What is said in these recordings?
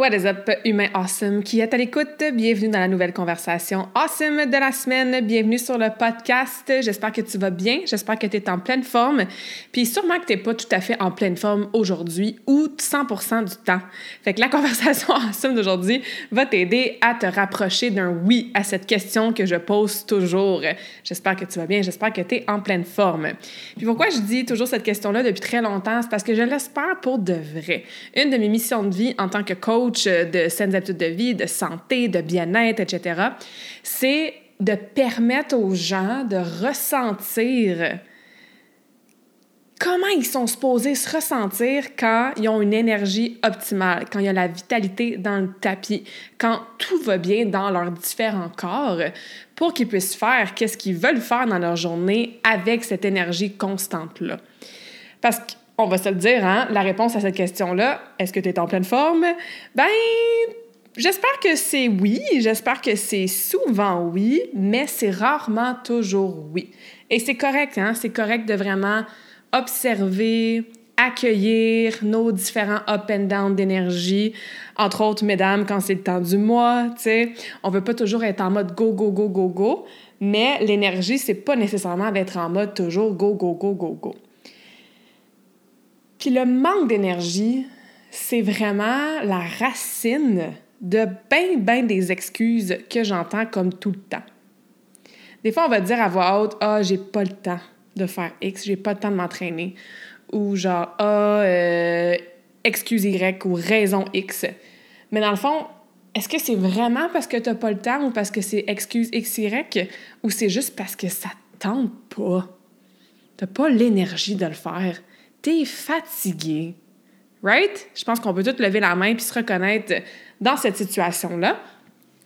What is up, humain awesome qui est à l'écoute? Bienvenue dans la nouvelle conversation awesome de la semaine. Bienvenue sur le podcast. J'espère que tu vas bien. J'espère que tu es en pleine forme. Puis sûrement que tu n'es pas tout à fait en pleine forme aujourd'hui ou 100% du temps. Fait que la conversation awesome d'aujourd'hui va t'aider à te rapprocher d'un oui à cette question que je pose toujours. J'espère que tu vas bien. J'espère que tu es en pleine forme. Puis pourquoi je dis toujours cette question-là depuis très longtemps? C'est parce que je l'espère pour de vrai. Une de mes missions de vie en tant que coach, de saines habitudes de vie, de santé, de bien-être, etc., c'est de permettre aux gens de ressentir comment ils sont supposés se ressentir quand ils ont une énergie optimale, quand il y a la vitalité dans le tapis, quand tout va bien dans leurs différents corps, pour qu'ils puissent faire qu'est-ce qu'ils veulent faire dans leur journée avec cette énergie constante-là. Parce que on va se le dire, hein, la réponse à cette question-là, est-ce que tu es en pleine forme? Ben, j'espère que c'est oui, j'espère que c'est souvent oui, mais c'est rarement toujours oui. Et c'est correct, hein, c'est correct de vraiment observer, accueillir nos différents up and down d'énergie. Entre autres, mesdames, quand c'est le temps du mois, tu sais, on veut pas toujours être en mode go, go, go, go, go, mais l'énergie, c'est pas nécessairement d'être en mode toujours go, go, go, go, go. Puis le manque d'énergie, c'est vraiment la racine de bien, bien des excuses que j'entends comme tout le temps. Des fois, on va dire à voix haute Ah, j'ai pas le temps de faire X, j'ai pas le temps de m'entraîner. Ou genre Ah, euh, excuse Y ou raison X. Mais dans le fond, est-ce que c'est vraiment parce que t'as pas le temps ou parce que c'est excuse XY ou c'est juste parce que ça tente pas? T'as pas l'énergie de le faire t'es fatigué. Right? Je pense qu'on peut tous lever la main puis se reconnaître dans cette situation-là.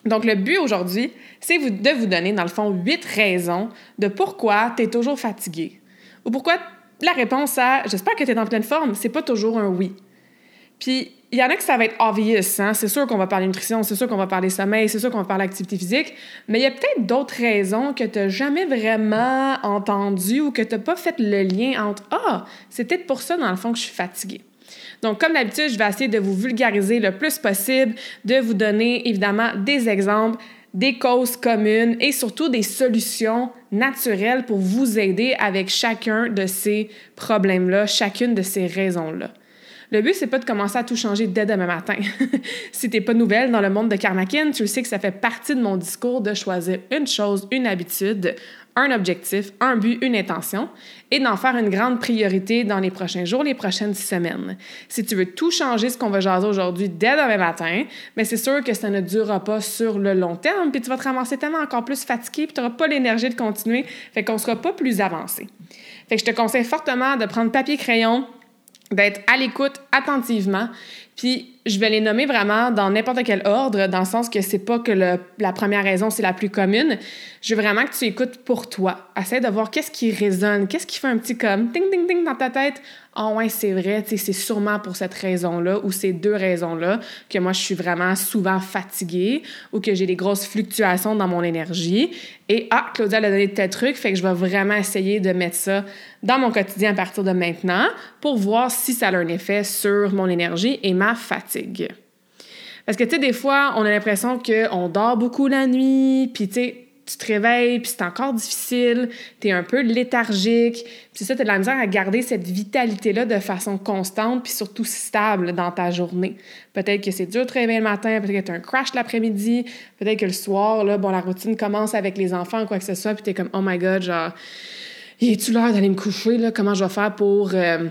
Donc, le but aujourd'hui, c'est de vous donner, dans le fond, huit raisons de pourquoi tu es toujours fatigué. Ou pourquoi la réponse à j'espère que tu es en pleine forme, c'est pas toujours un oui. Puis, il y en a que ça va être obvious, hein? C'est sûr qu'on va parler nutrition, c'est sûr qu'on va parler sommeil, c'est sûr qu'on va parler activité physique, mais il y a peut-être d'autres raisons que tu n'as jamais vraiment entendues ou que tu n'as pas fait le lien entre Ah, c'est peut-être pour ça, dans le fond, que je suis fatiguée. Donc, comme d'habitude, je vais essayer de vous vulgariser le plus possible, de vous donner évidemment des exemples, des causes communes et surtout des solutions naturelles pour vous aider avec chacun de ces problèmes-là, chacune de ces raisons-là. Le but, c'est pas de commencer à tout changer dès demain matin. si t'es pas nouvelle dans le monde de Karmakin, tu sais que ça fait partie de mon discours de choisir une chose, une habitude, un objectif, un but, une intention, et d'en faire une grande priorité dans les prochains jours, les prochaines semaines. Si tu veux tout changer, ce qu'on va jaser aujourd'hui dès demain matin, mais c'est sûr que ça ne durera pas sur le long terme, puis tu vas te ramasser tellement encore plus fatigué, puis tu n'auras pas l'énergie de continuer, fait qu'on sera pas plus avancé. Fait que je te conseille fortement de prendre papier-crayon, d'être à l'écoute attentivement. Puis je vais les nommer vraiment dans n'importe quel ordre, dans le sens que c'est pas que la première raison c'est la plus commune. Je veux vraiment que tu écoutes pour toi. Essaye de voir qu'est-ce qui résonne, qu'est-ce qui fait un petit comme ding ding ding dans ta tête. Ah oh ouais, c'est vrai, c'est sûrement pour cette raison-là ou ces deux raisons-là que moi je suis vraiment souvent fatiguée ou que j'ai des grosses fluctuations dans mon énergie. Et ah, Claudia a donné tel truc, fait que je vais vraiment essayer de mettre ça dans mon quotidien à partir de maintenant pour voir si ça a un effet sur mon énergie et ma fatigue. Parce que, tu sais, des fois, on a l'impression qu'on dort beaucoup la nuit, puis, tu sais, tu te réveilles, puis c'est encore difficile, tu es un peu léthargique, puis ça, tu as de la misère à garder cette vitalité-là de façon constante, puis surtout stable dans ta journée. Peut-être que c'est dur de te réveiller le matin, peut-être que tu as un crash l'après-midi, peut-être que le soir, là, bon, la routine commence avec les enfants ou quoi que ce soit, puis tu es comme, oh my god, genre, est-tu l'heure d'aller me coucher, là? Comment je vais faire pour. Euh,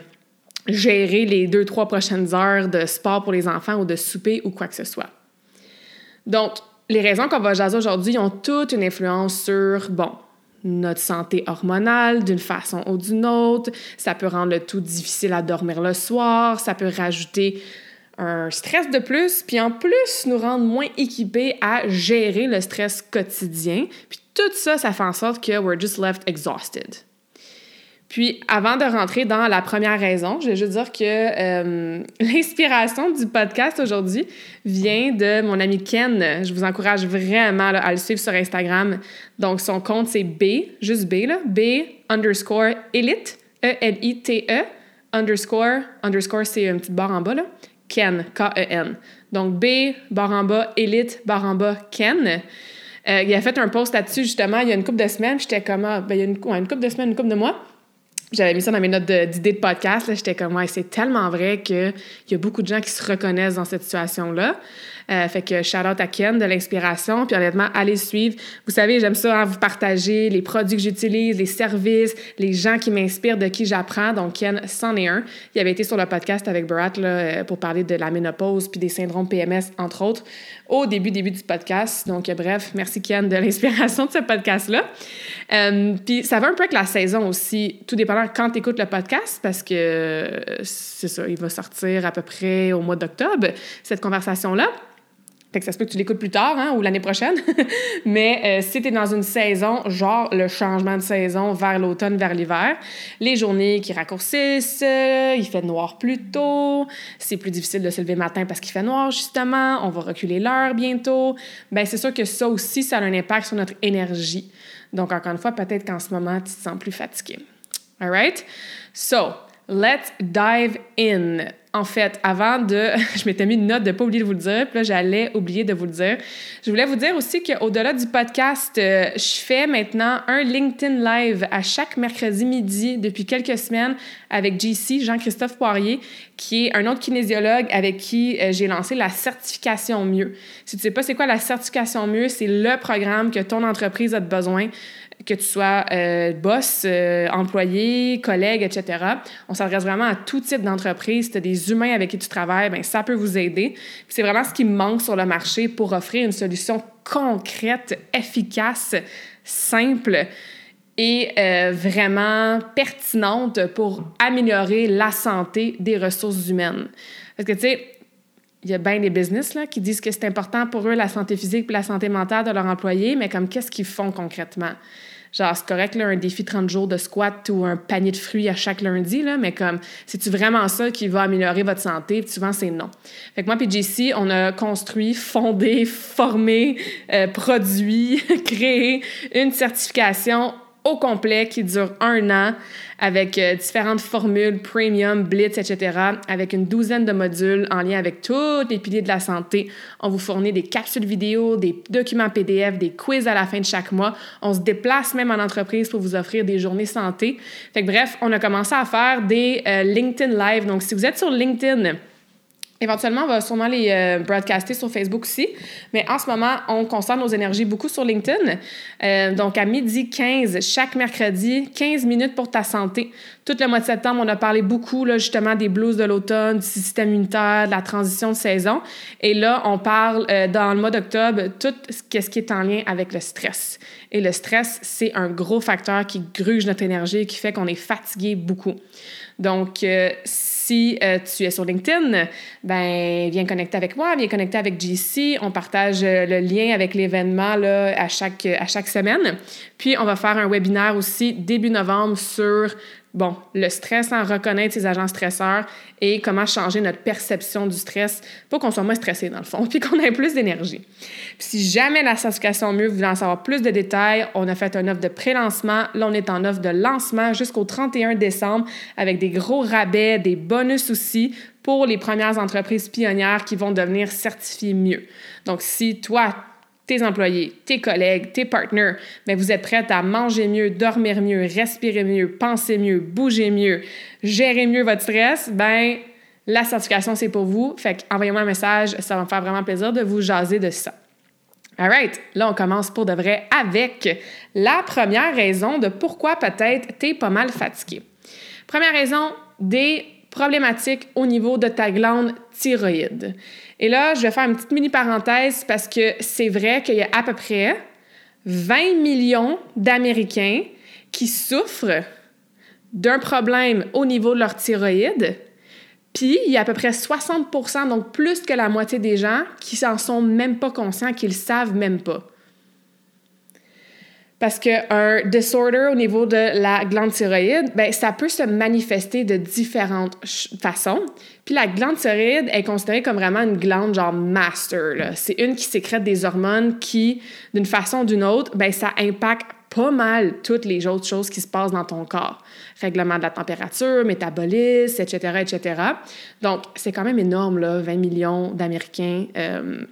gérer les deux, trois prochaines heures de sport pour les enfants ou de souper ou quoi que ce soit? Donc, les raisons qu'on va jaser aujourd'hui ont toute une influence sur, bon, notre santé hormonale d'une façon ou d'une autre. Ça peut rendre le tout difficile à dormir le soir. Ça peut rajouter un stress de plus, puis en plus nous rendre moins équipés à gérer le stress quotidien. Puis tout ça, ça fait en sorte que we're just left exhausted. Puis, avant de rentrer dans la première raison, je vais juste dire que euh, l'inspiration du podcast aujourd'hui vient de mon ami Ken. Je vous encourage vraiment à le suivre sur Instagram. Donc, son compte, c'est B, juste B, là, B underscore Elite, E-L-I-T-E, e, underscore, underscore, c'est une petite barre en bas, là, Ken, K-E-N. Donc, B, barre en bas, Elite, barre en bas, Ken. Euh, il a fait un post là-dessus, justement, il y a une couple de semaines. J'étais comme, ah, ben, il y a une, une couple de semaines, une couple de mois j'avais mis ça dans mes notes d'idées de, podcast. J'étais comme, ouais, c'est tellement vrai qu'il y a beaucoup de gens qui se reconnaissent dans cette situation-là. Euh, fait que shout out à Ken de l'inspiration. Puis honnêtement, allez suivre. Vous savez, j'aime ça hein, vous partager les produits que j'utilise, les services, les gens qui m'inspirent, de qui j'apprends. Donc Ken, c'en est un. Il avait été sur le podcast avec Barat euh, pour parler de la ménopause puis des syndromes PMS, entre autres, au début, début du podcast. Donc euh, bref, merci Ken de l'inspiration de ce podcast-là. puis ça va un peu avec la saison aussi, tout dépendant quand tu écoutes le podcast, parce que c'est ça, il va sortir à peu près au mois d'octobre, cette conversation-là. Fait que ça se peut que tu l'écoutes plus tard hein, ou l'année prochaine. Mais euh, si tu es dans une saison, genre le changement de saison vers l'automne, vers l'hiver, les journées qui raccourcissent, euh, il fait noir plus tôt, c'est plus difficile de se lever le matin parce qu'il fait noir justement, on va reculer l'heure bientôt. Ben c'est sûr que ça aussi, ça a un impact sur notre énergie. Donc encore une fois, peut-être qu'en ce moment, tu te sens plus fatigué. All right? So, let's dive in en fait, avant de. Je m'étais mis une note de ne pas oublier de vous le dire, puis là, j'allais oublier de vous le dire. Je voulais vous dire aussi qu'au-delà du podcast, euh, je fais maintenant un LinkedIn Live à chaque mercredi midi depuis quelques semaines avec JC, Jean-Christophe Poirier, qui est un autre kinésiologue avec qui euh, j'ai lancé la certification mieux. Si tu sais pas c'est quoi la certification mieux, c'est le programme que ton entreprise a besoin que tu sois euh, boss, euh, employé, collègue, etc. On s'adresse vraiment à tout type d'entreprise. Si tu as des humains avec qui tu travailles, bien, ça peut vous aider. C'est vraiment ce qui manque sur le marché pour offrir une solution concrète, efficace, simple et euh, vraiment pertinente pour améliorer la santé des ressources humaines. Parce que, tu sais, il y a bien des business là, qui disent que c'est important pour eux la santé physique et la santé mentale de leurs employés, mais comme qu'est-ce qu'ils font concrètement? Genre, c'est correct, là, un défi 30 jours de squat ou un panier de fruits à chaque lundi, là, mais comme, c'est-tu vraiment ça qui va améliorer votre santé? Puis souvent, c'est non. Fait que moi puis JC, on a construit, fondé, formé, euh, produit, créé une certification au complet qui dure un an avec euh, différentes formules, premium, blitz, etc., avec une douzaine de modules en lien avec tous les piliers de la santé. On vous fournit des capsules vidéo, des documents PDF, des quiz à la fin de chaque mois. On se déplace même en entreprise pour vous offrir des journées santé. Fait que bref, on a commencé à faire des euh, LinkedIn Live. Donc, si vous êtes sur LinkedIn, Éventuellement, on va sûrement les euh, broadcaster sur Facebook aussi. Mais en ce moment, on concentre nos énergies beaucoup sur LinkedIn. Euh, donc, à midi 15, chaque mercredi, 15 minutes pour ta santé. Tout le mois de septembre, on a parlé beaucoup là, justement des blues de l'automne, du système immunitaire, de la transition de saison. Et là, on parle euh, dans le mois d'octobre tout ce qui est en lien avec le stress. Et le stress, c'est un gros facteur qui gruge notre énergie et qui fait qu'on est fatigué beaucoup. Donc, si euh, tu es sur LinkedIn, ben viens connecter avec moi, viens connecter avec JC. On partage euh, le lien avec l'événement là, à, chaque, à chaque semaine. Puis, on va faire un webinaire aussi début novembre sur bon, le stress, en reconnaître ses agents stresseurs et comment changer notre perception du stress pour qu'on soit moins stressé dans le fond, puis qu'on ait plus d'énergie. si jamais la certification mieux, vous voulez en savoir plus de détails, on a fait un offre de pré-lancement. Là, on est en offre de lancement jusqu'au 31 décembre avec des gros rabais, des bonus aussi pour les premières entreprises pionnières qui vont devenir certifiées mieux. Donc, si toi, tes employés, tes collègues, tes partenaires, mais vous êtes prête à manger mieux, dormir mieux, respirer mieux, penser mieux, bouger mieux, gérer mieux votre stress, ben la certification, c'est pour vous. Fait envoyez-moi un message, ça va me faire vraiment plaisir de vous jaser de ça. All right, là, on commence pour de vrai avec la première raison de pourquoi peut-être tu es pas mal fatigué. Première raison, des problématiques au niveau de ta glande thyroïde. Et là, je vais faire une petite mini parenthèse parce que c'est vrai qu'il y a à peu près 20 millions d'Américains qui souffrent d'un problème au niveau de leur thyroïde puis, il y a à peu près 60% donc plus que la moitié des gens qui s'en sont même pas conscients, qui le savent même pas. Parce qu'un disorder au niveau de la glande thyroïde, ben, ça peut se manifester de différentes façons. Puis la glande thyroïde est considérée comme vraiment une glande genre master. C'est une qui sécrète des hormones qui, d'une façon ou d'une autre, ben, ça impacte pas mal toutes les autres choses qui se passent dans ton corps. Règlement de la température, métabolisme, etc., etc. Donc, c'est quand même énorme, là, 20 millions d'Américains. Euh,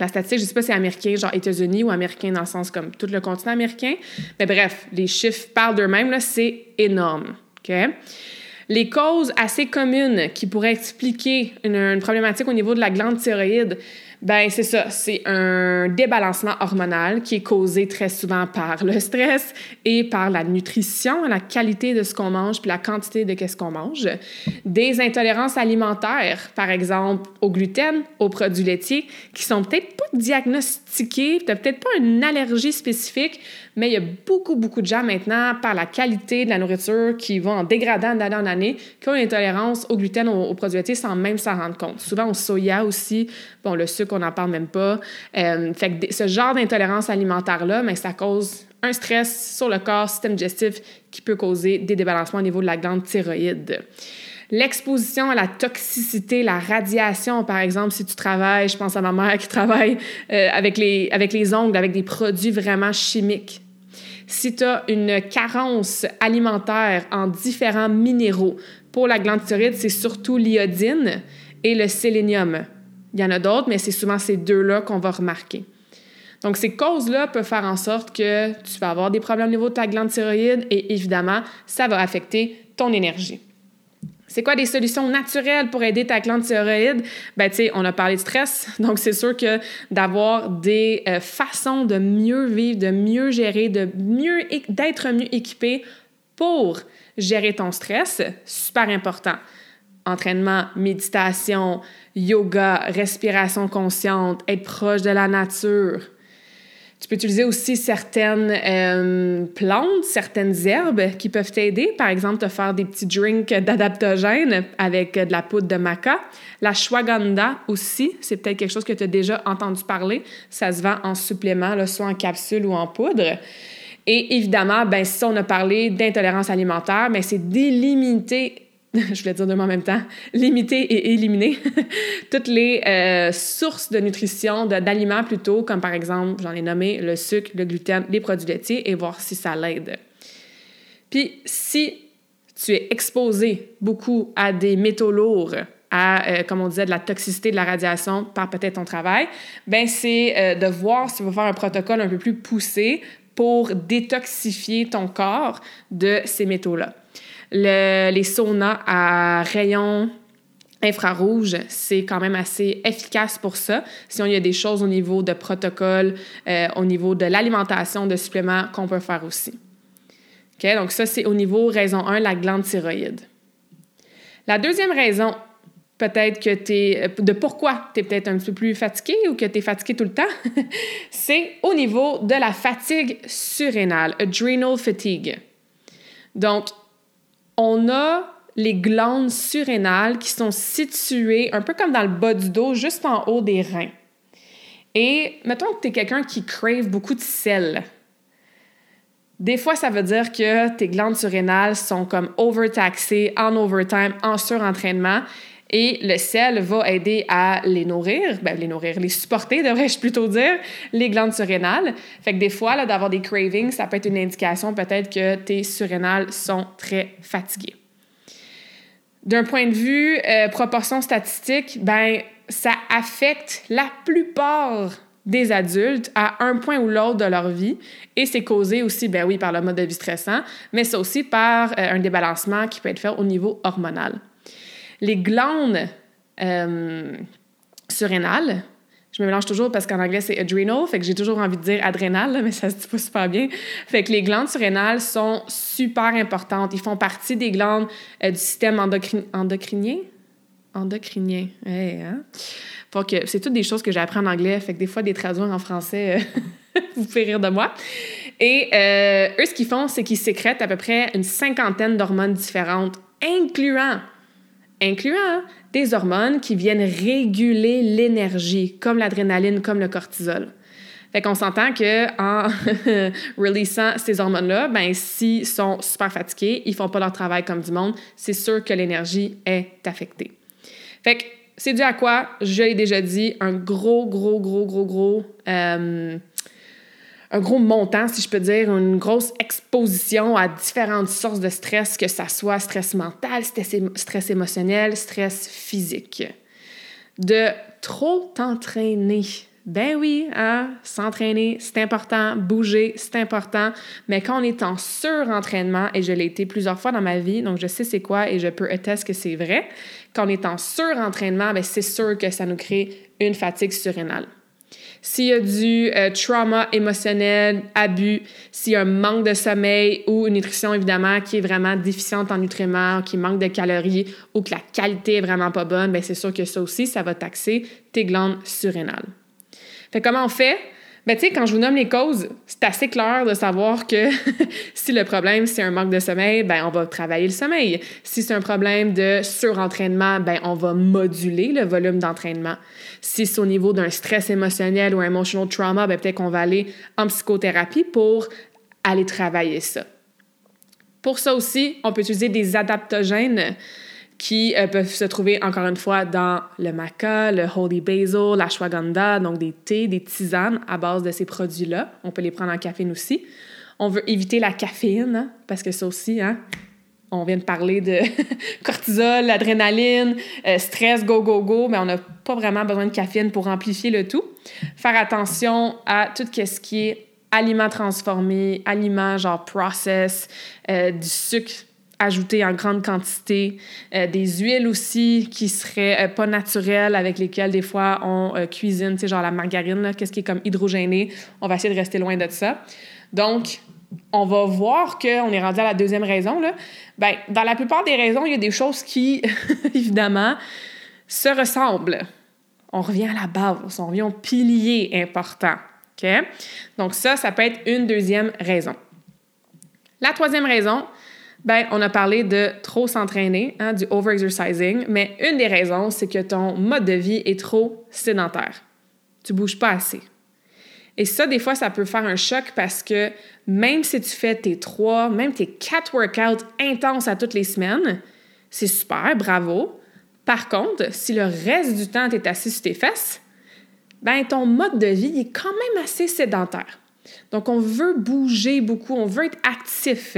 la statistique, je ne sais pas si c'est américain, genre États-Unis ou américain dans le sens comme tout le continent américain. Mais bref, les chiffres parlent d'eux-mêmes, c'est énorme. Les causes assez communes qui pourraient expliquer une problématique au niveau de la glande thyroïde, ben c'est ça, c'est un débalancement hormonal qui est causé très souvent par le stress et par la nutrition, la qualité de ce qu'on mange puis la quantité de qu'est-ce qu'on mange. Des intolérances alimentaires, par exemple au gluten, aux produits laitiers, qui sont peut-être pas diagnostiquées, tu peut-être pas une allergie spécifique, mais il y a beaucoup, beaucoup de gens maintenant, par la qualité de la nourriture, qui vont en dégradant d'année en année, qui ont une intolérance au gluten, aux, produits laitiers, sans même s'en rendre compte. Souvent au soya aussi, bon, le sucre, on n'en parle même pas. Euh, ce genre d'intolérance alimentaire-là, mais ça cause un stress sur le corps, système digestif, qui peut causer des débalancements au niveau de la glande thyroïde. L'exposition à la toxicité, la radiation, par exemple, si tu travailles, je pense à ma mère qui travaille euh, avec, les, avec les ongles, avec des produits vraiment chimiques. Si tu as une carence alimentaire en différents minéraux, pour la glande thyroïde, c'est surtout l'iodine et le sélénium. Il y en a d'autres, mais c'est souvent ces deux-là qu'on va remarquer. Donc, ces causes-là peuvent faire en sorte que tu vas avoir des problèmes au niveau de ta glande thyroïde et évidemment, ça va affecter ton énergie. C'est quoi des solutions naturelles pour aider ta glande thyroïde? Ben, tu sais, on a parlé de stress, donc c'est sûr que d'avoir des euh, façons de mieux vivre, de mieux gérer, de mieux, d'être mieux équipé pour gérer ton stress, super important. Entraînement, méditation, yoga, respiration consciente, être proche de la nature, tu peux utiliser aussi certaines euh, plantes, certaines herbes qui peuvent t'aider. Par exemple, te faire des petits drinks d'adaptogènes avec de la poudre de maca. La shwaganda aussi, c'est peut-être quelque chose que tu as déjà entendu parler. Ça se vend en supplément, soit en capsule ou en poudre. Et évidemment, ben, si on a parlé d'intolérance alimentaire, ben, c'est d'éliminer je voulais dire deux mots en même temps, limiter et éliminer. Toutes les euh, sources de nutrition, d'aliments plutôt, comme par exemple, j'en ai nommé le sucre, le gluten, les produits laitiers, et voir si ça l'aide. Puis si tu es exposé beaucoup à des métaux lourds, à, euh, comme on disait, de la toxicité de la radiation par peut-être ton travail, ben c'est euh, de voir si tu veux faire un protocole un peu plus poussé pour détoxifier ton corps de ces métaux-là les saunas à rayons infrarouge, c'est quand même assez efficace pour ça. Si on y a des choses au niveau de protocole, euh, au niveau de l'alimentation, de suppléments qu'on peut faire aussi. Donc ça, c'est au niveau raison 1, la glande thyroïde. La deuxième raison, peut-être que tu es, euh, de pourquoi tu es peut-être un petit peu plus fatigué ou que tu es fatigué tout le temps, c'est au niveau de la fatigue surrénale, adrenal fatigue. Donc, on a les glandes surrénales qui sont situées un peu comme dans le bas du dos, juste en haut des reins. Et mettons que tu es quelqu'un qui crave beaucoup de sel. Des fois, ça veut dire que tes glandes surrénales sont comme overtaxées, en overtime, en surentraînement. Et le sel va aider à les nourrir, ben, les nourrir, les supporter, devrais-je plutôt dire, les glandes surrénales. Fait que des fois, d'avoir des cravings, ça peut être une indication peut-être que tes surrénales sont très fatiguées. D'un point de vue euh, proportion statistique, ben, ça affecte la plupart des adultes à un point ou l'autre de leur vie. Et c'est causé aussi, ben oui, par le mode de vie stressant, mais c'est aussi par euh, un débalancement qui peut être fait au niveau hormonal. Les glandes euh, surrénales, je me mélange toujours parce qu'en anglais c'est adrenal, fait que j'ai toujours envie de dire adrénal, mais ça se dit pas super bien. Fait que les glandes surrénales sont super importantes. Ils font partie des glandes euh, du système endocrinien? Endocrinien. Hey, hein? C'est toutes des choses que j'ai appris en anglais, fait que des fois, des traduire en français, euh, vous pouvez rire de moi. Et eux, ce qu'ils font, c'est qu'ils sécrètent à peu près une cinquantaine d'hormones différentes, incluant, incluant des hormones qui viennent réguler l'énergie, comme l'adrénaline, comme le cortisol. Fait qu'on s'entend que en releasant ces hormones-là, ben s'ils sont super fatigués, ils font pas leur travail comme du monde, c'est sûr que l'énergie est affectée. Fait que c'est dû à quoi? Je l'ai déjà dit, un gros, gros, gros, gros, gros, euh, un gros montant, si je peux dire, une grosse exposition à différentes sources de stress, que ça soit stress mental, stress, émotionnel, stress physique. De trop t'entraîner. Ben oui, hein? s'entraîner, c'est important, bouger, c'est important, mais quand on est en surentraînement, et je l'ai été plusieurs fois dans ma vie, donc je sais c'est quoi et je peux attester que c'est vrai, quand on est en surentraînement, ben c'est sûr que ça nous crée une fatigue surrénale. S'il y a du euh, trauma émotionnel, abus, s'il y a un manque de sommeil ou une nutrition évidemment qui est vraiment déficiente en nutriments, qui manque de calories ou que la qualité est vraiment pas bonne, ben c'est sûr que ça aussi, ça va taxer tes glandes surrénales. Fait comment on fait? Quand je vous nomme les causes, c'est assez clair de savoir que si le problème, c'est un manque de sommeil, ben, on va travailler le sommeil. Si c'est un problème de surentraînement, ben, on va moduler le volume d'entraînement. Si c'est au niveau d'un stress émotionnel ou un emotional trauma, ben, peut-être qu'on va aller en psychothérapie pour aller travailler ça. Pour ça aussi, on peut utiliser des adaptogènes qui euh, peuvent se trouver encore une fois dans le maca, le holy basil, l'ashwagandha, donc des thés, des tisanes à base de ces produits-là. On peut les prendre en caféine aussi. On veut éviter la caféine, hein, parce que ça aussi, hein, on vient de parler de cortisol, l'adrénaline, euh, stress, go, go, go, mais on n'a pas vraiment besoin de caféine pour amplifier le tout. Faire attention à tout ce qui est aliments transformés, aliments genre process, euh, du sucre ajouter en grande quantité, euh, des huiles aussi qui seraient euh, pas naturelles avec lesquelles des fois on euh, cuisine, tu sais, genre la margarine, qu'est-ce qui est comme hydrogéné. On va essayer de rester loin de ça. Donc, on va voir qu'on est rendu à la deuxième raison. Là. Ben, dans la plupart des raisons, il y a des choses qui, évidemment, se ressemblent. On revient à la base, on revient au pilier important. Donc ça, ça peut être une deuxième raison. La troisième raison, ben, on a parlé de trop s'entraîner, hein, du overexercising, mais une des raisons, c'est que ton mode de vie est trop sédentaire. Tu bouges pas assez. Et ça, des fois, ça peut faire un choc parce que même si tu fais tes trois, même tes quatre workouts intenses à toutes les semaines, c'est super, bravo. Par contre, si le reste du temps, tu es assis sur tes fesses, ben ton mode de vie est quand même assez sédentaire. Donc, on veut bouger beaucoup, on veut être actif.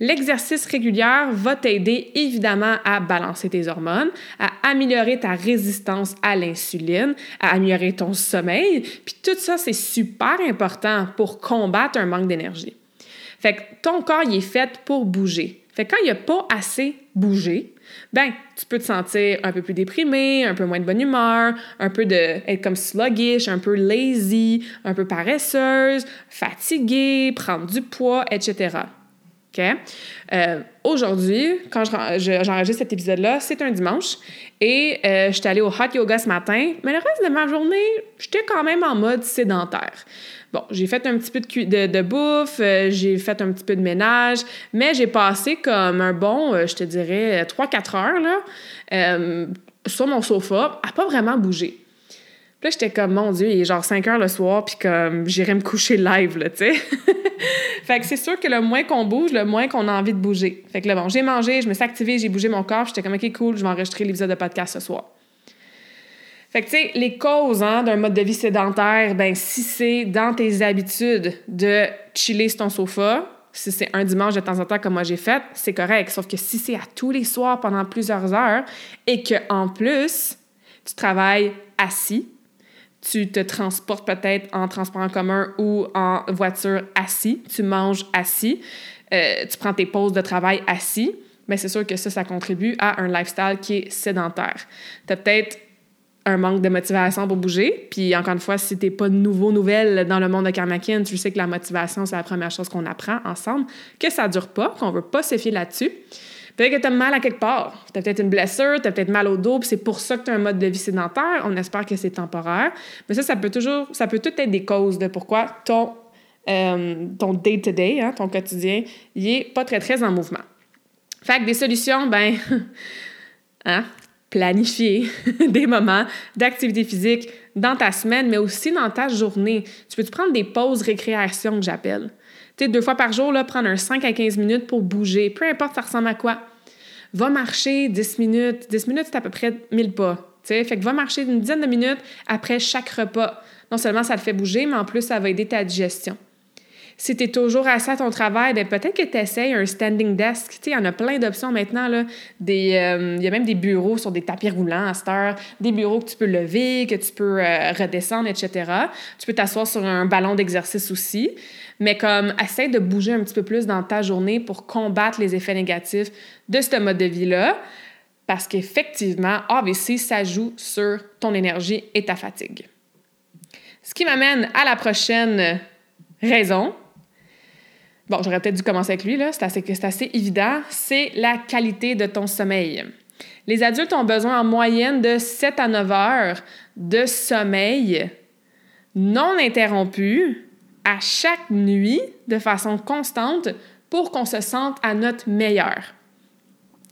L'exercice régulier va t'aider évidemment à balancer tes hormones, à améliorer ta résistance à l'insuline, à améliorer ton sommeil. Puis tout ça, c'est super important pour combattre un manque d'énergie. Fait que ton corps, il est fait pour bouger. Fait que quand il n'y a pas assez bougé, ben, tu peux te sentir un peu plus déprimé, un peu moins de bonne humeur, un peu de être comme sluggish, un peu lazy, un peu paresseuse, fatigué, prendre du poids, etc. Euh, aujourd'hui, quand j'enregistre cet épisode-là, c'est un dimanche et euh, je suis allée au hot yoga ce matin, mais le reste de ma journée, j'étais quand même en mode sédentaire. Bon, j'ai fait un petit peu de, bouffe, euh, j'ai fait un petit peu de ménage, mais j'ai passé comme un bon, je te dirais, 3-4 heures là, sur mon sofa à pas vraiment bouger. Puis là, j'étais comme, mon Dieu, il est genre 5 heures le soir, puis comme, j'irai me coucher live, là, tu sais. fait que c'est sûr que le moins qu'on bouge, le moins qu'on a envie de bouger. Fait que là, bon, j'ai mangé, je me suis activée, j'ai bougé mon corps, j'étais comme, OK, cool, je vais enregistrer l'épisode de podcast ce soir. Fait que, tu sais, les causes hein, d'un mode de vie sédentaire, ben si c'est dans tes habitudes de chiller sur ton sofa, si c'est un dimanche de temps en temps comme moi j'ai fait, c'est correct. Sauf que si c'est à tous les soirs pendant plusieurs heures et que en plus, tu travailles assis, tu te transportes peut-être en transport en commun ou en voiture assis, tu manges assis, euh, tu prends tes pauses de travail assis, mais c'est sûr que ça, ça contribue à un lifestyle qui est sédentaire. Tu as peut-être un manque de motivation pour bouger. Puis encore une fois, si tu n'es pas nouveau, nouvelle dans le monde de Karmakin, tu sais que la motivation, c'est la première chose qu'on apprend ensemble, que ça dure pas, qu'on veut pas se fier là-dessus. Peut-être que tu as mal à quelque part. Tu as peut-être une blessure, tu as peut-être mal au dos, puis c'est pour ça que tu as un mode de vie sédentaire. On espère que c'est temporaire. Mais ça, ça peut toujours, ça peut tout être des causes de pourquoi ton, euh, day-to-day, hein, ton quotidien, il est pas très, très en mouvement. Fait que des solutions, ben, hein, planifier des moments d'activité physique dans ta semaine, mais aussi dans ta journée. Tu peux te prendre des pauses récréation que j'appelle? Tu sais, deux fois par jour, là, prendre un 5 à 15 minutes pour bouger, peu importe ça ressemble à quoi? Va marcher 10 minutes. 10 minutes, c'est à peu près 1000 pas. Fait que va marcher une dizaine de minutes après chaque repas. Non seulement ça te fait bouger, mais en plus, ça va aider ta digestion. Si tu es toujours assis à ton travail, ben peut-être que tu essayes un standing desk. Il y en a plein d'options maintenant. Euh, il y a même des bureaux sur des tapis roulants à cette heure, des bureaux que tu peux lever, que tu peux euh, redescendre, etc. Tu peux t'asseoir sur un ballon d'exercice aussi. Mais comme, essaie de bouger un petit peu plus dans ta journée pour combattre les effets négatifs de ce mode de vie-là. Parce qu'effectivement, AVC, ça joue sur ton énergie et ta fatigue. Ce qui m'amène à la prochaine raison, Bon, j'aurais peut-être dû commencer avec lui, là, c'est assez, assez évident, c'est la qualité de ton sommeil. Les adultes ont besoin en moyenne de 7 à 9 heures de sommeil non interrompu à chaque nuit de façon constante pour qu'on se sente à notre meilleur.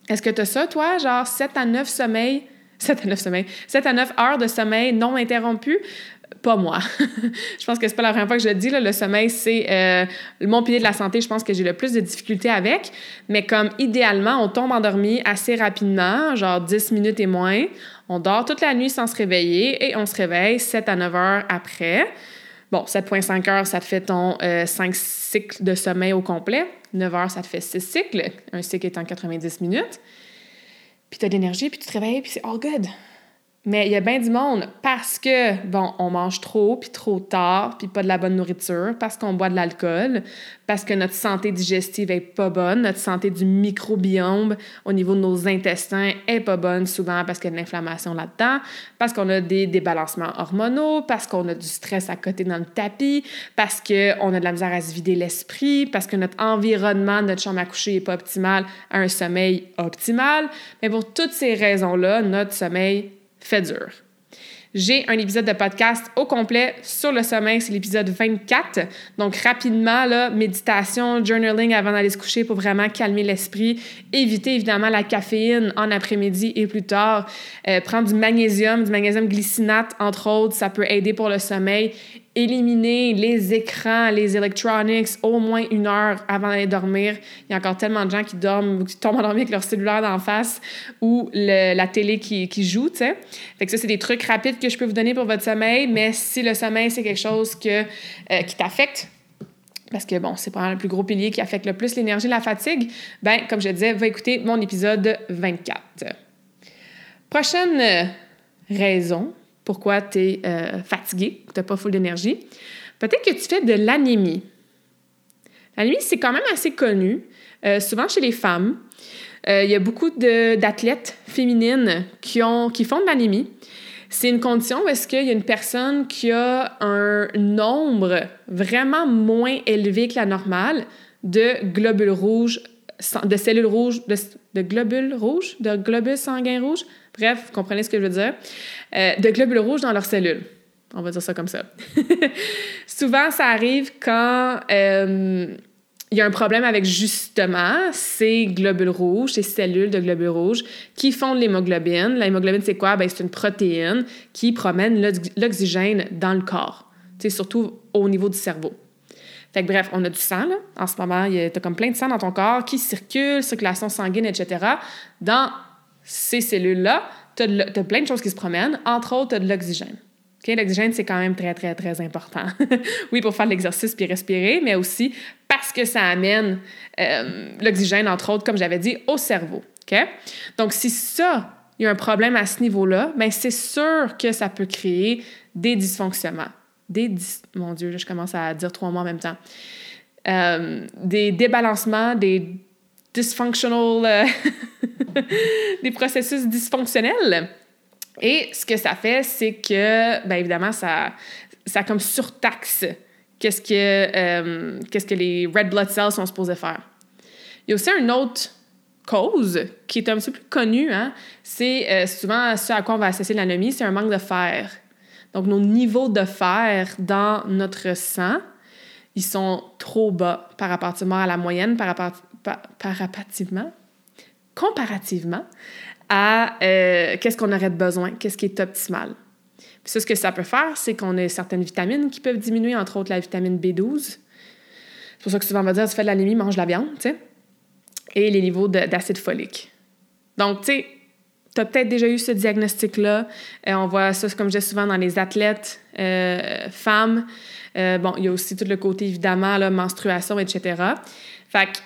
Est-ce que tu as ça, toi, genre 7 à 9 sommeil, 7 à 9 sommeil, 7 à 9 heures de sommeil non interrompu? pas moi. je pense que c'est pas la première fois que je le dis. Là, le sommeil, c'est euh, mon pilier de la santé. Je pense que j'ai le plus de difficultés avec. Mais comme idéalement, on tombe endormi assez rapidement, genre 10 minutes et moins. On dort toute la nuit sans se réveiller et on se réveille 7 à 9 heures après. Bon, 7,5 heures, ça te fait ton 5 euh, cycles de sommeil au complet. 9 heures, ça te fait 6 cycles, un cycle étant 90 minutes. Puis tu as de l'énergie, puis tu te réveilles, puis c'est all good. Mais il y a bien du monde parce que, bon, on mange trop, puis trop tard, puis pas de la bonne nourriture, parce qu'on boit de l'alcool, parce que notre santé digestive est pas bonne, notre santé du microbiome au niveau de nos intestins est pas bonne souvent parce qu'il y a de l'inflammation là-dedans, parce qu'on a des débalancements hormonaux, parce qu'on a du stress à côté dans le tapis, parce qu'on a de la misère à se vider l'esprit, parce que notre environnement, notre chambre à coucher n'est pas optimal un sommeil optimal. Mais pour toutes ces raisons-là, notre sommeil fait dur. J'ai un épisode de podcast au complet sur le sommeil, c'est l'épisode 24. Donc rapidement, là, méditation, journaling avant d'aller se coucher pour vraiment calmer l'esprit. Éviter évidemment la caféine en après-midi et plus tard. Euh, prendre du magnésium, du magnésium glycinate entre autres, ça peut aider pour le sommeil éliminer les écrans, les electronics au moins une heure avant d'aller dormir. Il y a encore tellement de gens qui dorment, qui tombent endormis avec leur cellulaire d'en face ou la télé qui, joue, tu sais. Fait que ça, c'est des trucs rapides que je peux vous donner pour votre sommeil, mais si le sommeil, c'est quelque chose que, euh, qui t'affecte, parce que bon, c'est probablement le plus gros pilier qui affecte le plus l'énergie la fatigue, ben comme je disais, va écouter mon épisode 24. Prochaine euh, raison pourquoi tu es euh, fatigué, tu n'as pas full d'énergie. Peut-être que tu fais de l'anémie. L'anémie, c'est quand même assez connu, euh, souvent chez les femmes. Euh, il y a beaucoup d'athlètes féminines qui, ont, font de l'anémie. C'est une condition où est-ce qu'il y a une personne qui a un nombre vraiment moins élevé que la normale de globules rouges, de cellules rouges, de, globules rouges, de globules sanguins rouges. Bref, vous comprenez ce que je veux dire. Euh, de globules rouges dans leurs cellules. On va dire ça comme ça. Souvent, ça arrive quand euh, il y a un problème avec justement ces globules rouges, ces cellules de globules rouges qui font de l'hémoglobine. L'hémoglobine, c'est quoi? Ben, c'est une protéine qui promène l'oxygène dans le corps, surtout au niveau du cerveau. Bref, on a du sang, là. En ce moment, tu as comme plein de sang dans ton corps qui circule, circulation sanguine, etc. Dans ces cellules-là, tu as, plein de choses qui se promènent. Entre autres, tu as de l'oxygène. L'oxygène, c'est quand même très, très, très important. oui, pour faire l'exercice puis respirer, mais aussi parce que ça amène euh, l'oxygène, entre autres, comme j'avais dit, au cerveau. Donc, si ça, il y a un problème à ce niveau-là, bien, c'est sûr que ça peut créer des dysfonctionnements. Des Mon Dieu, je commence à dire trois mots en même temps. Euh, des débalancements, des dysfunctional, euh, des processus dysfonctionnels. Et ce que ça fait, c'est que, bien évidemment, ça, ça comme surtaxe qu'est-ce que, euh, qu'est-ce que les red blood cells sont supposés faire. Il y a aussi une autre cause qui est un petit peu plus connue, hein? c'est souvent ce à quoi on va associer l'anémie, c'est un manque de fer. Donc, nos niveaux de fer dans notre sang, ils sont trop bas par rapport à la moyenne, par rapport, par, comparativement à euh, qu'est-ce qu'on aurait besoin, qu'est-ce qui est optimal. Puis ce que ça peut faire, c'est qu'on a certaines vitamines qui peuvent diminuer, entre autres la vitamine B12. C'est pour ça que souvent on va dire, tu fais de l'anémie, mange de la viande, tu sais. Et les niveaux d'acide folique. Donc, tu sais, tu as peut-être déjà eu ce diagnostic-là. Euh, on voit ça, comme je dis souvent, dans les athlètes euh, femmes. bon, il y a aussi tout le côté, évidemment, la menstruation, etc. Fait que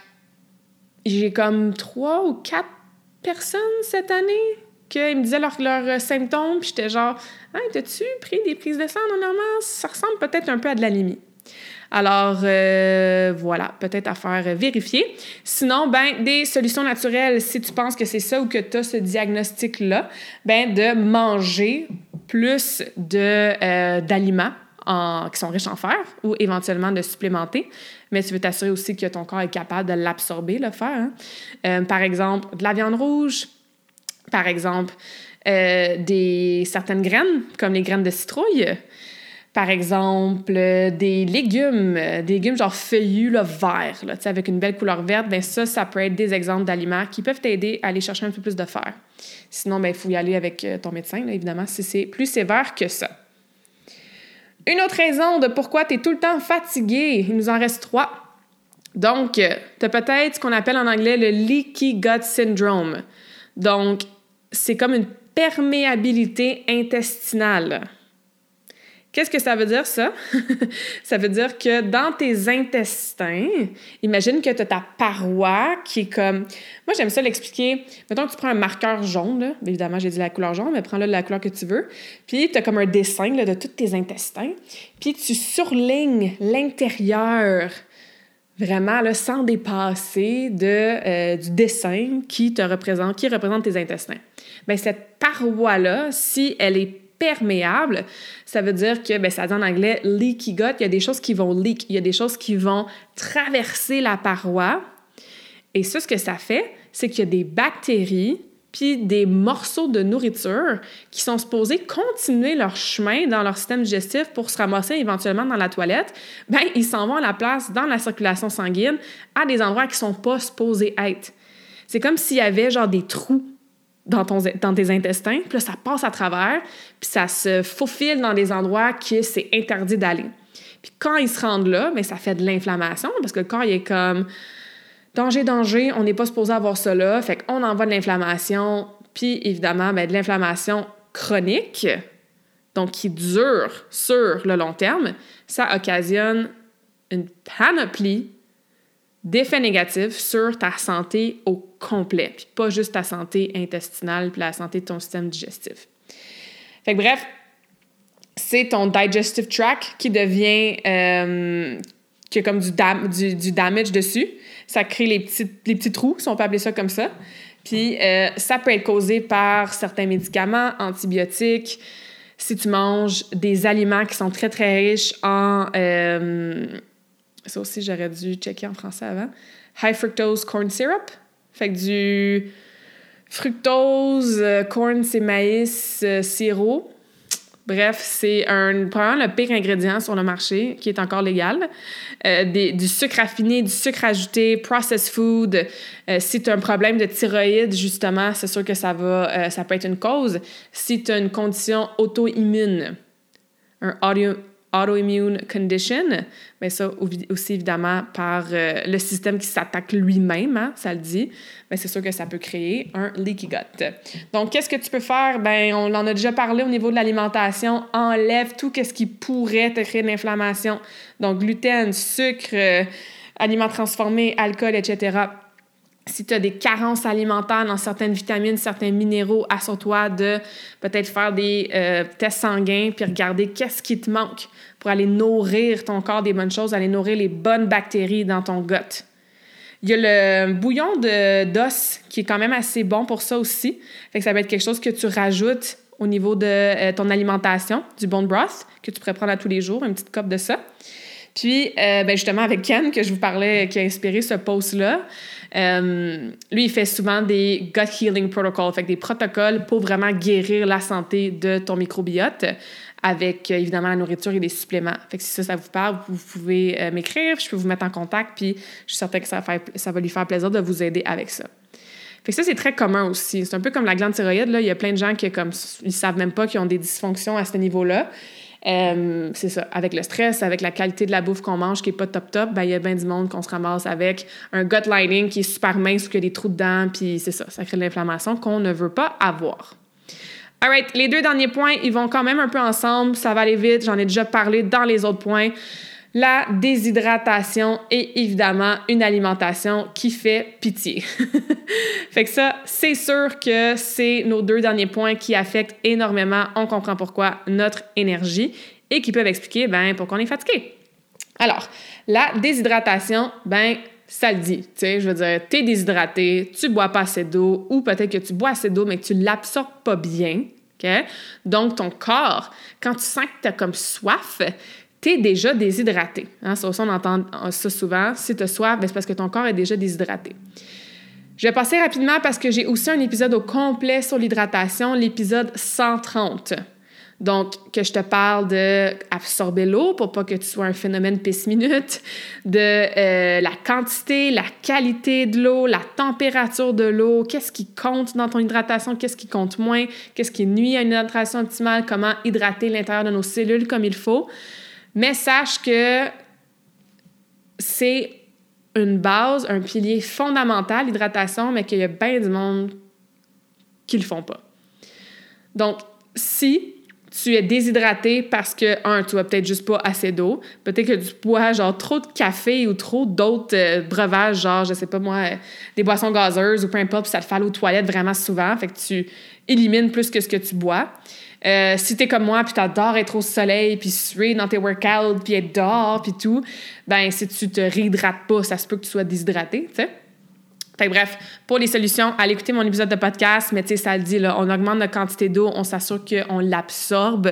j'ai comme trois ou quatre personnes cette année qui me disaient leurs euh, symptômes, puis j'étais genre, hey, t'as-tu pris des prises de sang normalement? Ça ressemble peut-être un peu à de l'anémie. Alors, euh, voilà, peut-être à faire vérifier. Sinon, ben, des solutions naturelles, si tu penses que c'est ça ou que tu as ce diagnostic-là, ben, de manger plus euh, d'aliments qui sont riches en fer ou éventuellement de supplémenter. Mais tu veux t'assurer aussi que ton corps est capable de l'absorber, le fer. Hein. Euh, par exemple, de la viande rouge, par exemple, des, certaines graines, comme les graines de citrouille. Par exemple, des légumes, des légumes genre feuillus, là, verts, là, avec une belle couleur verte, bien ça, ça peut être des exemples d'aliments qui peuvent t'aider à aller chercher un peu plus de fer. Sinon, il ben, faut y aller avec euh, ton médecin, évidemment, si c'est plus sévère que ça. Une autre raison de pourquoi tu es tout le temps fatigué, il nous en reste trois. Donc, tu as peut-être ce qu'on appelle en anglais le leaky gut syndrome. Donc, c'est comme une perméabilité intestinale. Qu'est-ce que ça veut dire, ça? ça veut dire que dans tes intestins, imagine que tu as ta paroi qui est comme. Moi, j'aime ça l'expliquer. Mettons que tu prends un marqueur jaune, là. évidemment, j'ai dit la couleur jaune, mais prends-le de la couleur que tu veux. Puis, tu as comme un dessin de tous tes intestins. Puis, tu surlignes l'intérieur vraiment là, sans dépasser de, euh, du dessin qui te représente, qui représente tes intestins. Bien, cette paroi-là, si elle est perméable, ça veut dire que, ben, ça dit en anglais leaky gut, il y a des choses qui vont leak, il y a des choses qui vont traverser la paroi. Et ça, ce que ça fait, c'est qu'il y a des bactéries puis des morceaux de nourriture qui sont supposés continuer leur chemin dans leur système digestif pour se ramasser éventuellement dans la toilette, ben ils s'en vont à la place dans la circulation sanguine à des endroits qui sont pas supposés être. C'est comme s'il y avait genre des trous dans, ton, dans tes intestins, puis ça passe à travers, puis ça se faufile dans des endroits qui c'est interdit d'aller. Puis quand ils se rendent là, mais ben, ça fait de l'inflammation parce que le corps il est comme danger, danger, on n'est pas supposé avoir ça là, fait qu'on envoie de l'inflammation, puis évidemment, ben, de l'inflammation chronique, donc qui dure sur le long terme, ça occasionne une panoplie d'effets négatifs sur ta santé au complet, puis pas juste ta santé intestinale, puis la santé de ton système digestif. Fait que bref, c'est ton digestive tract qui devient, euh, qui a comme du, du, du, damage dessus. Ça crée les petits, les petits trous, si on peut appeler ça comme ça. Puis euh, ça peut être causé par certains médicaments, antibiotiques, si tu manges des aliments qui sont très, très riches en... Euh, ça aussi, j'aurais dû checker en français avant. High fructose corn syrup. Fait que du fructose, euh, corn, c'est maïs, euh, sirop. Bref, c'est un, probablement le pire ingrédient sur le marché qui est encore légal. Euh, du sucre raffiné, du sucre ajouté, processed food. si tu as un problème de thyroïde, justement, c'est sûr que ça, va, ça peut être une cause. Si tu as une condition auto-immune, un audio, autoimmune condition, mais ça aussi évidemment par euh, le système qui s'attaque lui-même, hein, ça le dit, mais c'est sûr que ça peut créer un leaky gut. Donc, qu'est-ce que tu peux faire? Ben, on en a déjà parlé au niveau de l'alimentation. Enlève tout ce qui pourrait te créer de l'inflammation. Donc, gluten, sucre, euh, aliments transformés, alcool, etc. si tu as des carences alimentaires dans certaines vitamines, certains minéraux, assure-toi de peut-être faire des euh, tests sanguins puis regarder qu'est-ce qui te manque pour aller nourrir ton corps des bonnes choses, aller nourrir les bonnes bactéries dans ton gut. Il y a le bouillon d'os qui est quand même assez bon pour ça aussi. Fait que ça va être quelque chose que tu rajoutes au niveau de euh, ton alimentation, du bone broth, que tu pourrais prendre à tous les jours, une petite coupe de ça. Puis, euh, ben justement, avec Ken, que je vous parlais, qui a inspiré ce post-là, euh, lui, il fait souvent des gut healing protocols, fait des protocoles pour vraiment guérir la santé de ton microbiote avec évidemment la nourriture et les suppléments. Fait que si ça, ça vous parle, vous pouvez m'écrire, je peux vous mettre en contact, puis je suis certaine que ça va, ça va lui faire plaisir de vous aider avec ça. Fait que ça, c'est très commun aussi. C'est un peu comme la glande thyroïde. Là. Il y a plein de gens qui comme, ils savent même pas qu'ils ont des dysfonctions à ce niveau-là. Euh, c'est ça. Avec le stress, avec la qualité de la bouffe qu'on mange qui est pas top top, ben, il y a bien du monde qu'on se ramasse avec un gut lining qui est super mince ou qui a des trous dedans, puis c'est ça. Ça crée de l'inflammation qu'on ne veut pas avoir. Alright, les deux derniers points, ils vont quand même un peu ensemble. Ça va aller vite. J'en ai déjà parlé dans les autres points la déshydratation et évidemment une alimentation qui fait pitié. fait que ça, c'est sûr que c'est nos deux derniers points qui affectent énormément, on comprend pourquoi, notre énergie et qui peuvent expliquer ben, pourquoi on est fatigué. Alors, la déshydratation, ben, ça le dit. Tu sais, je veux dire, tu es déshydraté, tu bois pas assez d'eau ou peut-être que tu bois assez d'eau mais que tu l'absorbes pas bien. Donc, ton corps, quand tu sens que tu as comme soif, tu es déjà déshydraté. Hein? Ça on entend ça souvent. Si tu as soif, ben, c'est parce que ton corps est déjà déshydraté. Je vais passer rapidement parce que j'ai aussi un épisode au complet sur l'hydratation, l'épisode 130. Donc, que je te parle d'absorber l'eau pour pas que tu sois un phénomène pisse-minute, de euh, la quantité, la qualité de l'eau, la température de l'eau, qu'est-ce qui compte dans ton hydratation, qu'est-ce qui compte moins, qu'est-ce qui nuit à une hydratation optimale, comment hydrater l'intérieur de nos cellules comme il faut. Mais sache que c'est une base, un pilier fondamental, l'hydratation, mais qu'il y a bien du monde qui le font pas. Donc, si tu es déshydraté parce que, un, tu as peut-être juste pas assez d'eau, peut-être que tu bois genre trop de café ou trop d'autres euh, breuvages, genre, je sais pas moi, euh, des boissons gazeuses ou peu importe, puis ça te fait aller aux toilettes vraiment souvent, fait que tu élimines plus que ce que tu bois. Euh, si t'es comme moi, puis t'adores être au soleil, puis suer dans tes workouts, puis être dehors, puis tout, ben si tu te réhydrates pas, ça se peut que tu sois déshydraté, tu sais. Bref, pour les solutions, allez écouter mon épisode de podcast, mais tu sais, ça le dit, là, on augmente la quantité d'eau, on s'assure qu'on l'absorbe.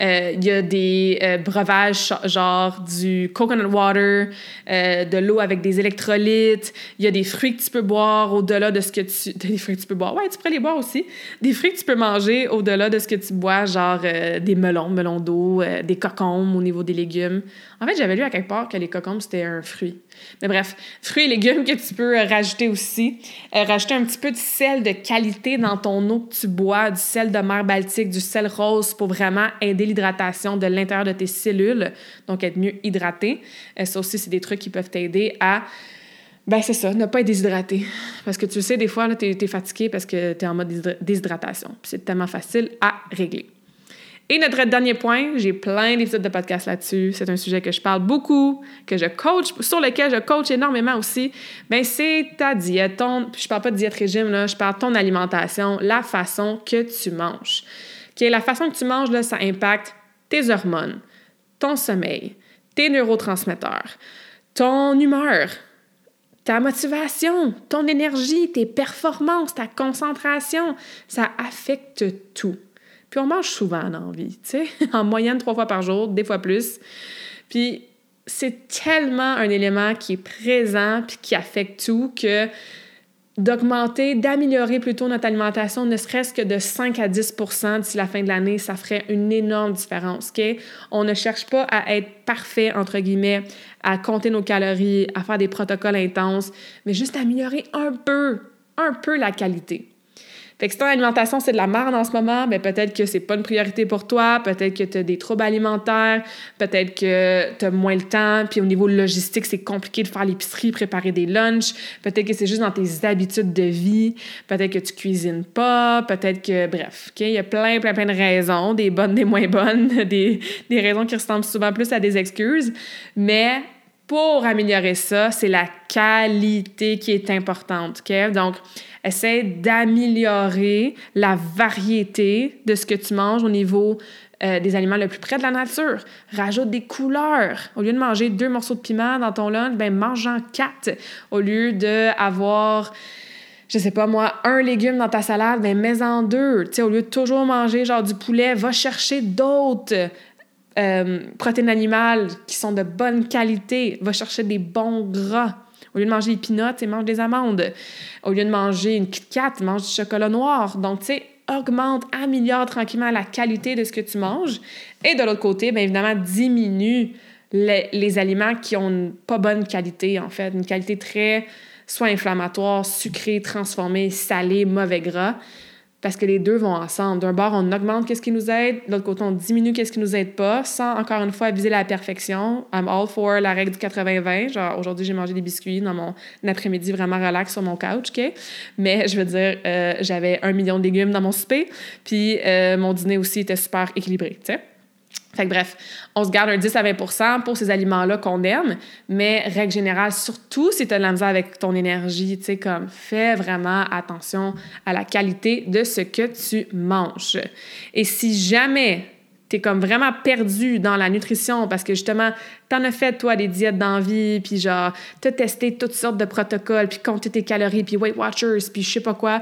Euh, il y a des euh, breuvages genre du coconut water, euh, de l'eau avec des électrolytes. Il y a des fruits que tu peux boire au-delà de ce que tu... Des fruits que tu peux boire. Ouais, tu peux les boire aussi. Des fruits que tu peux manger au-delà de ce que tu bois, genre des melons, melons d'eau, des cocombes au niveau des légumes. En fait, j'avais lu à quelque part que les cocombes, c'était un fruit. Mais bref, fruits et légumes que tu peux rajouter aussi. rajouter un petit peu de sel de qualité dans ton eau que tu bois, du sel de mer Baltique, du sel rose pour vraiment aider l'hydratation de l'intérieur de tes cellules, donc être mieux hydraté. Euh, ça aussi, c'est des trucs qui peuvent t'aider à ben c'est ça, ne pas être déshydraté. Parce que tu sais, des fois, tu es, fatigué parce que tu es en mode déshydratation. C'est tellement facile à régler. Et notre dernier point, j'ai plein d'épisodes de podcast là-dessus. C'est un sujet que je parle beaucoup, que je coach, sur lequel je coach énormément aussi. Ben c'est ta diète. Ton, je parle pas de diète régime, là, je parle de ton alimentation, la façon que tu manges. La façon que tu manges, là, ça impacte tes hormones, ton sommeil, tes neurotransmetteurs, ton humeur, ta motivation, ton énergie, tes performances, ta concentration. Ça affecte tout. Puis on mange souvent en envie, tu sais, en moyenne trois fois par jour, des fois plus. Puis c'est tellement un élément qui est présent puis qui affecte tout que d'augmenter, d'améliorer plutôt notre alimentation, ne serait-ce que de 5 à 10% d'ici la fin de l'année, ça ferait une énorme différence. On ne cherche pas à être parfait, entre guillemets, à compter nos calories, à faire des protocoles intenses, mais juste améliorer un peu, un peu la qualité. Fait que si ton alimentation, c'est de la merde en ce moment, ben, peut-être que c'est pas une priorité pour toi, peut-être que tu as des troubles alimentaires, peut-être que tu as moins le temps, puis au niveau logistique, c'est compliqué de faire l'épicerie, préparer des lunchs, peut-être que c'est juste dans tes habitudes de vie, peut-être que tu cuisines pas, peut-être que, bref, OK? Il y a plein, plein, plein de raisons, des bonnes, des moins bonnes, des, des raisons qui ressemblent souvent plus à des excuses, mais pour améliorer ça, c'est la qualité qui est importante. OK? Donc, essaie d'améliorer la variété de ce que tu manges au niveau euh, des aliments le plus près de la nature. Rajoute des couleurs. Au lieu de manger deux morceaux de piment dans ton lunch, ben mange-en quatre. Au lieu d'avoir je sais pas moi, un légume dans ta salade, ben mets-en deux. Tu au lieu de toujours manger genre du poulet, va chercher d'autres euh, protéines animales qui sont de bonne qualité. Va chercher des bons gras. Au lieu de manger des peanuts, mange des amandes. Au lieu de manger une Kit Kat, mange du chocolat noir. Donc, tu sais, augmente, améliore tranquillement la qualité de ce que tu manges. Et de l'autre côté, bien évidemment, diminue les, les, aliments qui ont pas bonne qualité, en fait, une qualité très soit inflammatoire, sucré, transformé, salé, mauvais gras parce que les deux vont ensemble. D'un bord, on augmente qu'est-ce qui nous aide, de l'autre côté, on diminue qu'est-ce qui nous aide pas, sans encore une fois viser la perfection. I'm all for la règle du 80-20. Genre, aujourd'hui, j'ai mangé des biscuits dans mon après-midi vraiment relax sur mon couch, OK? Mais je veux dire, euh, j'avais un million de légumes dans mon souper, puis euh, mon dîner aussi était super équilibré, tu sais? Fait que bref, on se garde un 10 à 20% pour ces aliments-là qu'on aime, mais règle générale, surtout si tu as de la misère avec ton énergie, tu sais, comme fais vraiment attention à la qualité de ce que tu manges. Et si jamais tu es comme vraiment perdu dans la nutrition parce que justement, tu en as fait, toi, des diètes d'envie, puis genre, tu as testé toutes sortes de protocoles, puis compter tes calories, puis Weight Watchers, puis je sais pas quoi,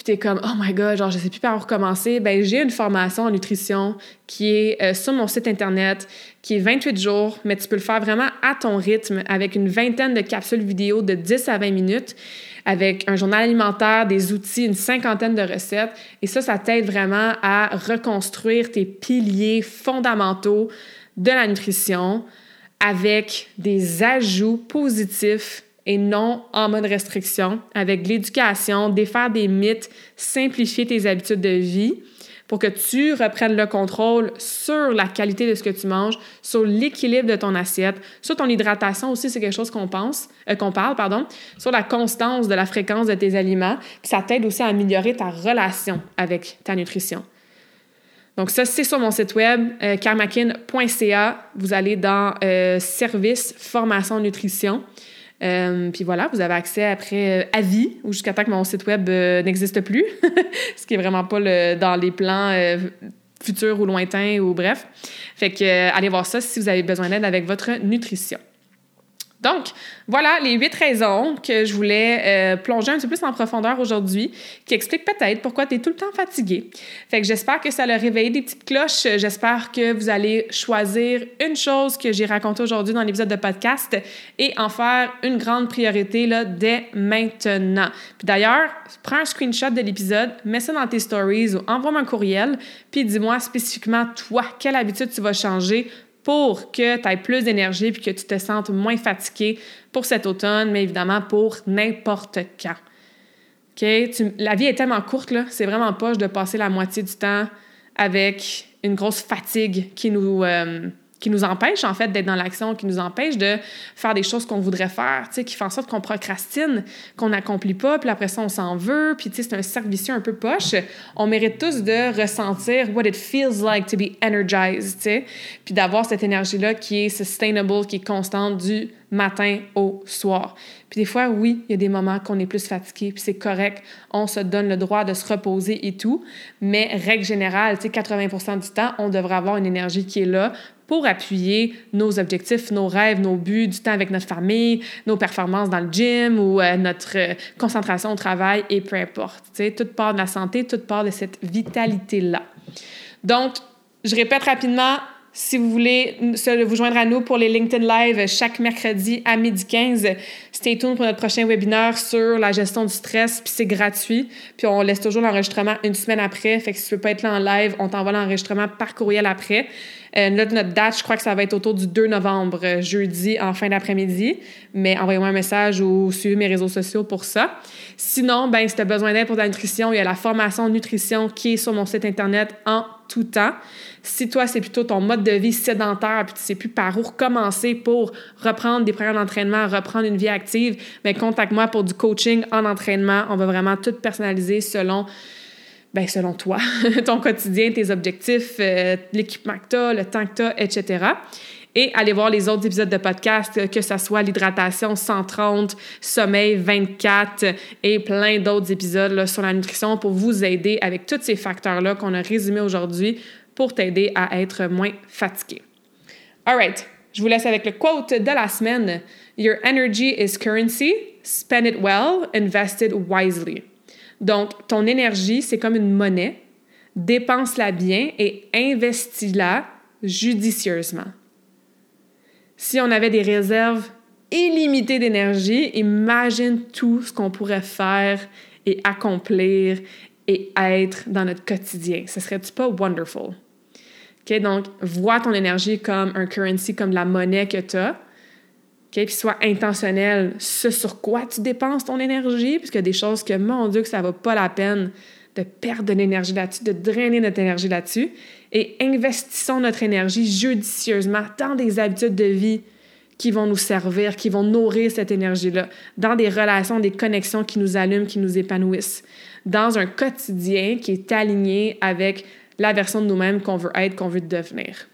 puis t'es comme oh my god genre je sais plus par où recommencer. Ben j'ai une formation en nutrition qui est euh, sur mon site internet qui est 28 jours mais tu peux le faire vraiment à ton rythme avec une vingtaine de capsules vidéo de 10 à 20 minutes avec un journal alimentaire, des outils, une cinquantaine de recettes. Et ça ça t'aide vraiment à reconstruire tes piliers fondamentaux de la nutrition avec des ajouts positifs et non en mode restriction, avec l'éducation, défaire des mythes, simplifier tes habitudes de vie pour que tu reprennes le contrôle sur la qualité de ce que tu manges, sur l'équilibre de ton assiette, sur ton hydratation aussi, c'est quelque chose qu'on pense, euh, qu'on parle, pardon, sur la constance de la fréquence de tes aliments, puis ça t'aide aussi à améliorer ta relation avec ta nutrition. Donc ça, c'est sur mon site web, euh, Vous allez dans euh, Service, formation, nutrition. Euh, puis voilà, vous avez accès après euh, à vie ou jusqu'à temps que mon site web euh, n'existe plus, ce qui est vraiment pas le, dans les plans futurs ou lointains ou bref. Fait que allez voir ça si vous avez besoin d'aide avec votre nutrition. Donc, voilà les huit raisons que je voulais euh, plonger un peu plus en profondeur aujourd'hui, qui expliquent peut-être pourquoi tu es tout le temps fatigué. Fait que j'espère que ça a réveillé des petites cloches. J'espère que vous allez choisir une chose que j'ai racontée aujourd'hui dans l'épisode de podcast et en faire une grande priorité là, dès maintenant. Puis d'ailleurs, prends un screenshot de l'épisode, mets ça dans tes stories ou envoie-moi un courriel, puis dis-moi spécifiquement, toi, quelle habitude tu vas changer pour que tu aies plus d'énergie puis que tu te sentes moins fatigué pour cet automne, mais évidemment pour n'importe quand. OK? la vie est tellement courte, là, c'est vraiment poche de passer la moitié du temps avec une grosse fatigue qui nous, euh, qui nous empêche en fait d'être dans l'action, qui nous empêche de faire des choses qu'on voudrait faire, tu sais, qui fait en sorte qu'on procrastine, qu'on n'accomplit pas, puis après ça on s'en veut, puis tu sais c'est un cercle vicieux un peu poche. On mérite tous de ressentir what it feels like to be energized, tu sais, puis d'avoir cette énergie là qui est sustainable, qui est constante du matin au soir. Puis des fois, oui, il y a des moments qu'on est plus fatigué, puis c'est correct, on se donne le droit de se reposer et tout, mais règle générale, tu sais, 80 du temps, on devrait avoir une énergie qui est là pour appuyer nos objectifs, nos rêves, nos buts, du temps avec notre famille, nos performances dans le gym ou euh, notre euh, concentration au travail et peu importe. Tu sais, toute part de la santé, toute part de cette vitalité-là. Donc, je répète rapidement, si vous voulez vous joindre à nous pour les LinkedIn Live chaque mercredi à midi 15, stay tuned pour notre prochain webinaire sur la gestion du stress, puis c'est gratuit. Puis on laisse toujours l'enregistrement une semaine après. Fait que si tu veux pas être là en live, on t'envoie l'enregistrement par courriel après. Euh, notre, date, je crois que ça va être autour du 2 novembre, euh, jeudi, en fin d'après-midi. Mais envoyez-moi un message ou suivez mes réseaux sociaux pour ça. Sinon, ben, si tu as besoin d'aide pour ta nutrition, il y a la formation nutrition qui est sur mon site Internet en tout temps. Si toi, c'est plutôt ton mode de vie sédentaire, puis tu sais plus par où recommencer pour reprendre des programmes d'entraînement, reprendre une vie active, mais ben, contacte-moi pour du coaching en entraînement. On va vraiment tout personnaliser selon ben, selon toi, ton quotidien, tes objectifs, euh, l'équipement que tu as, le temps que tu etc. Et allez voir les autres épisodes de podcast, que ce soit l'hydratation 130, sommeil 24 et plein d'autres épisodes sur la nutrition pour vous aider avec tous ces facteurs-là qu'on a résumés aujourd'hui pour t'aider à être moins fatigué. All right, je vous laisse avec le quote de la semaine. Your energy is currency. Spend it well. Invest it wisely. Donc, ton énergie, c'est comme une monnaie. Dépense-la bien et investis-la judicieusement. Si on avait des réserves illimitées d'énergie, imagine tout ce qu'on pourrait faire et accomplir et être dans notre quotidien. Ce serait-tu pas wonderful? Donc, vois ton énergie comme un currency, comme la monnaie que tu as. Puis sois intentionnel ce sur quoi tu dépenses ton énergie, a des choses que, mon Dieu, que ça va pas la peine de perdre de l'énergie là-dessus, de drainer notre énergie là-dessus. Et investissons notre énergie judicieusement dans des habitudes de vie qui vont nous servir, qui vont nourrir cette énergie-là, dans des relations, des connexions qui nous allument, qui nous épanouissent, dans un quotidien qui est aligné avec la version de nous-mêmes qu'on veut être, qu'on veut devenir.